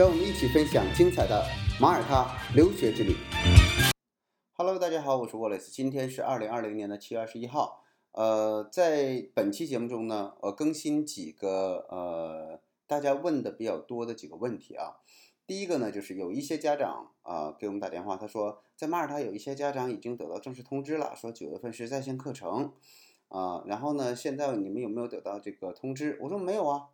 让我们一起分享精彩的马耳他留学之旅。Hello，大家好，我是 Wallace，今天是二零二零年的七月二十一号。呃，在本期节目中呢，呃，更新几个呃大家问的比较多的几个问题啊。第一个呢，就是有一些家长啊给我们打电话，他说在马耳他有一些家长已经得到正式通知了，说九月份是在线课程啊。然后呢，现在你们有没有得到这个通知？我说没有啊。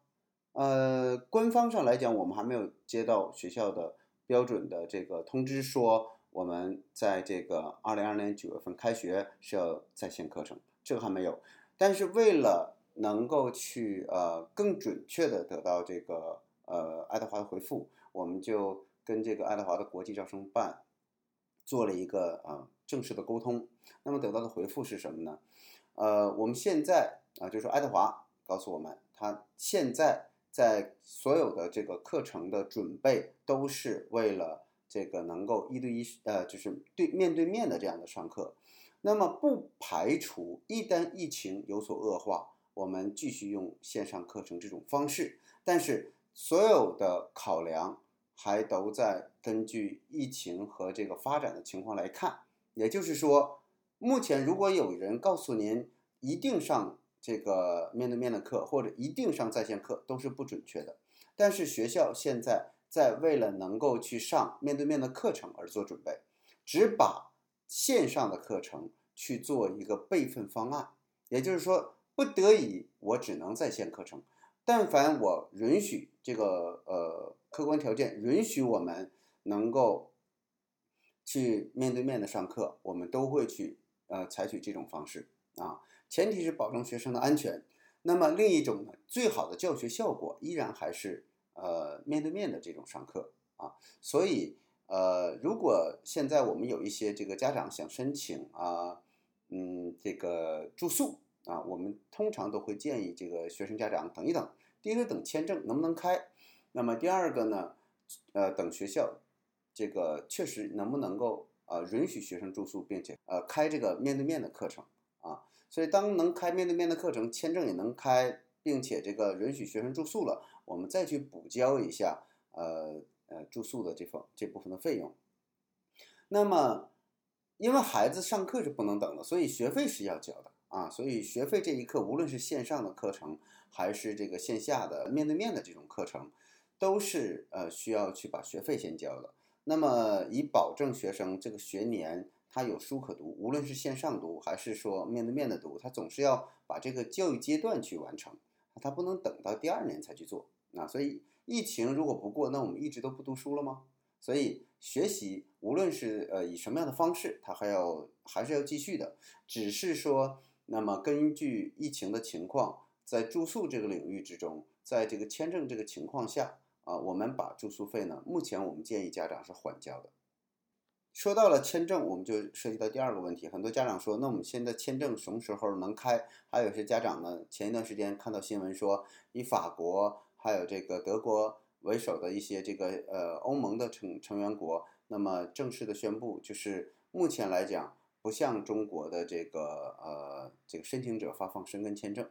呃，官方上来讲，我们还没有接到学校的标准的这个通知，说我们在这个二零二零年九月份开学是要在线课程，这个还没有。但是为了能够去呃更准确的得到这个呃爱德华的回复。我们就跟这个爱德华的国际招生办做了一个啊正式的沟通，那么得到的回复是什么呢？呃，我们现在啊，就是说爱德华告诉我们，他现在在所有的这个课程的准备都是为了这个能够一对一呃，就是对面对面的这样的上课，那么不排除一旦疫情有所恶化，我们继续用线上课程这种方式，但是所有的考量。还都在根据疫情和这个发展的情况来看，也就是说，目前如果有人告诉您一定上这个面对面的课或者一定上在线课，都是不准确的。但是学校现在在为了能够去上面对面的课程而做准备，只把线上的课程去做一个备份方案，也就是说，不得已我只能在线课程。但凡我允许这个呃客观条件允许我们能够去面对面的上课，我们都会去呃采取这种方式啊，前提是保证学生的安全。那么另一种呢，最好的教学效果依然还是呃面对面的这种上课啊。所以呃，如果现在我们有一些这个家长想申请啊，嗯，这个住宿。啊，我们通常都会建议这个学生家长等一等，第一个等签证能不能开，那么第二个呢，呃，等学校这个确实能不能够呃允许学生住宿，并且呃开这个面对面的课程啊，所以当能开面对面的课程，签证也能开，并且这个允许学生住宿了，我们再去补交一下呃呃住宿的这份这部分的费用。那么因为孩子上课是不能等的，所以学费是要交的。啊，所以学费这一课，无论是线上的课程，还是这个线下的面对面的这种课程，都是呃需要去把学费先交的。那么以保证学生这个学年他有书可读，无论是线上读还是说面对面的读，他总是要把这个教育阶段去完成，他不能等到第二年才去做。啊，所以疫情如果不过，那我们一直都不读书了吗？所以学习无论是呃以什么样的方式，他还要还是要继续的，只是说。那么根据疫情的情况，在住宿这个领域之中，在这个签证这个情况下啊，我们把住宿费呢，目前我们建议家长是缓交的。说到了签证，我们就涉及到第二个问题，很多家长说，那我们现在签证什么时候能开？还有些家长呢，前一段时间看到新闻说，以法国还有这个德国为首的一些这个呃欧盟的成成员国，那么正式的宣布，就是目前来讲。不向中国的这个呃这个申请者发放申根签证，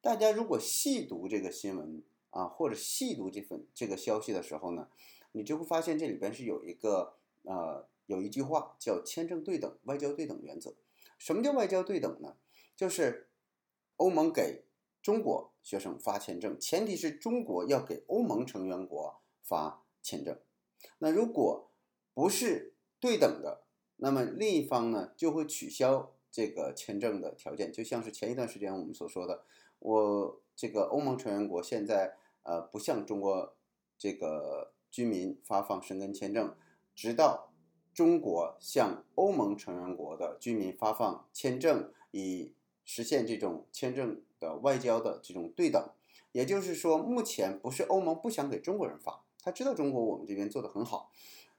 大家如果细读这个新闻啊，或者细读这份这个消息的时候呢，你就会发现这里边是有一个呃有一句话叫签证对等、外交对等原则。什么叫外交对等呢？就是欧盟给中国学生发签证，前提是中国要给欧盟成员国发签证。那如果不是对等的，那么另一方呢，就会取消这个签证的条件，就像是前一段时间我们所说的，我这个欧盟成员国现在呃不向中国这个居民发放申根签证，直到中国向欧盟成员国的居民发放签证，以实现这种签证的外交的这种对等。也就是说，目前不是欧盟不想给中国人发，他知道中国我们这边做的很好。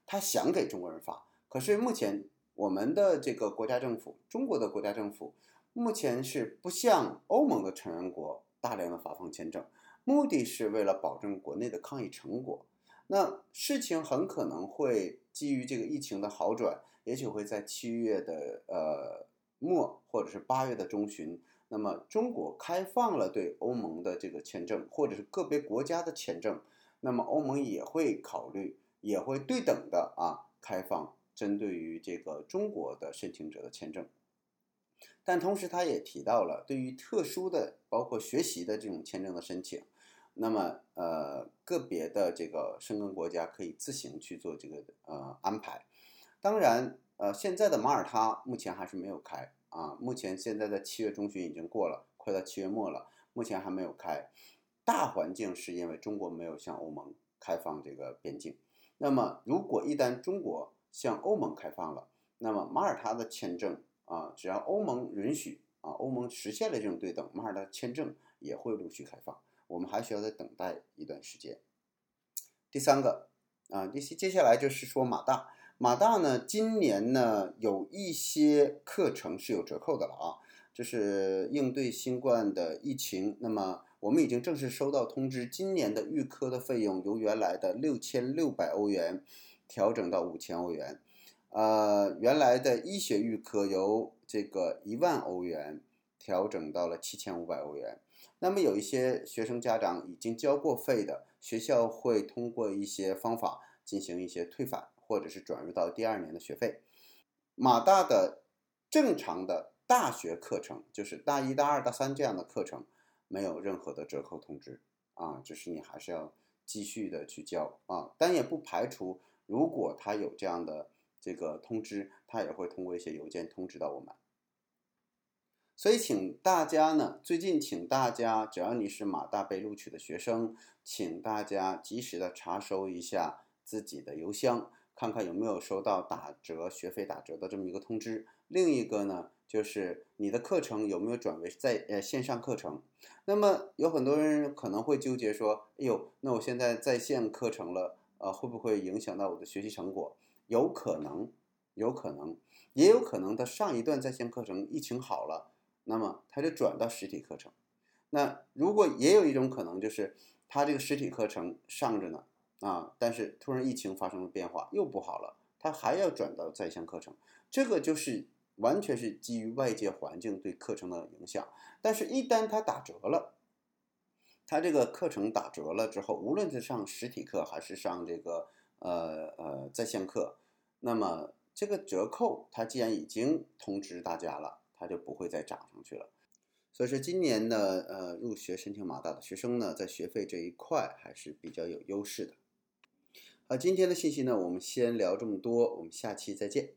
他想给中国人发，可是目前我们的这个国家政府，中国的国家政府，目前是不向欧盟的成员国大量的发放签证，目的是为了保证国内的抗疫成果。那事情很可能会基于这个疫情的好转，也许会在七月的呃末或者是八月的中旬。那么中国开放了对欧盟的这个签证，或者是个别国家的签证，那么欧盟也会考虑，也会对等的啊开放针对于这个中国的申请者的签证。但同时他也提到了，对于特殊的包括学习的这种签证的申请，那么呃个别的这个申根国家可以自行去做这个呃安排。当然呃现在的马耳他目前还是没有开。啊，目前现在的七月中旬已经过了，快到七月末了，目前还没有开。大环境是因为中国没有向欧盟开放这个边境。那么，如果一旦中国向欧盟开放了，那么马耳他的签证啊，只要欧盟允许啊，欧盟实现了这种对等，马耳他签证也会陆续开放。我们还需要再等待一段时间。第三个啊，第接下来就是说马大。马大呢，今年呢有一些课程是有折扣的了啊，就是应对新冠的疫情。那么我们已经正式收到通知，今年的预科的费用由原来的六千六百欧元调整到五千欧元，呃，原来的医学预科由这个一万欧元调整到了七千五百欧元。那么有一些学生家长已经交过费的，学校会通过一些方法进行一些退返。或者是转入到第二年的学费，马大的正常的大学课程，就是大一、大二、大三这样的课程，没有任何的折扣通知啊，就是你还是要继续的去交啊，但也不排除如果他有这样的这个通知，他也会通过一些邮件通知到我们。所以，请大家呢，最近请大家，只要你是马大被录取的学生，请大家及时的查收一下自己的邮箱。看看有没有收到打折学费打折的这么一个通知。另一个呢，就是你的课程有没有转为在呃线上课程？那么有很多人可能会纠结说：“哎呦，那我现在在线课程了，呃，会不会影响到我的学习成果？”有可能，有可能，也有可能他上一段在线课程疫情好了，那么他就转到实体课程。那如果也有一种可能，就是他这个实体课程上着呢。啊！但是突然疫情发生了变化，又不好了，他还要转到在线课程，这个就是完全是基于外界环境对课程的影响。但是，一旦它打折了，它这个课程打折了之后，无论是上实体课还是上这个呃呃在线课，那么这个折扣它既然已经通知大家了，它就不会再涨上去了。所以说，今年的，呃，入学申请马大的学生呢，在学费这一块还是比较有优势的。好，今天的信息呢，我们先聊这么多，我们下期再见。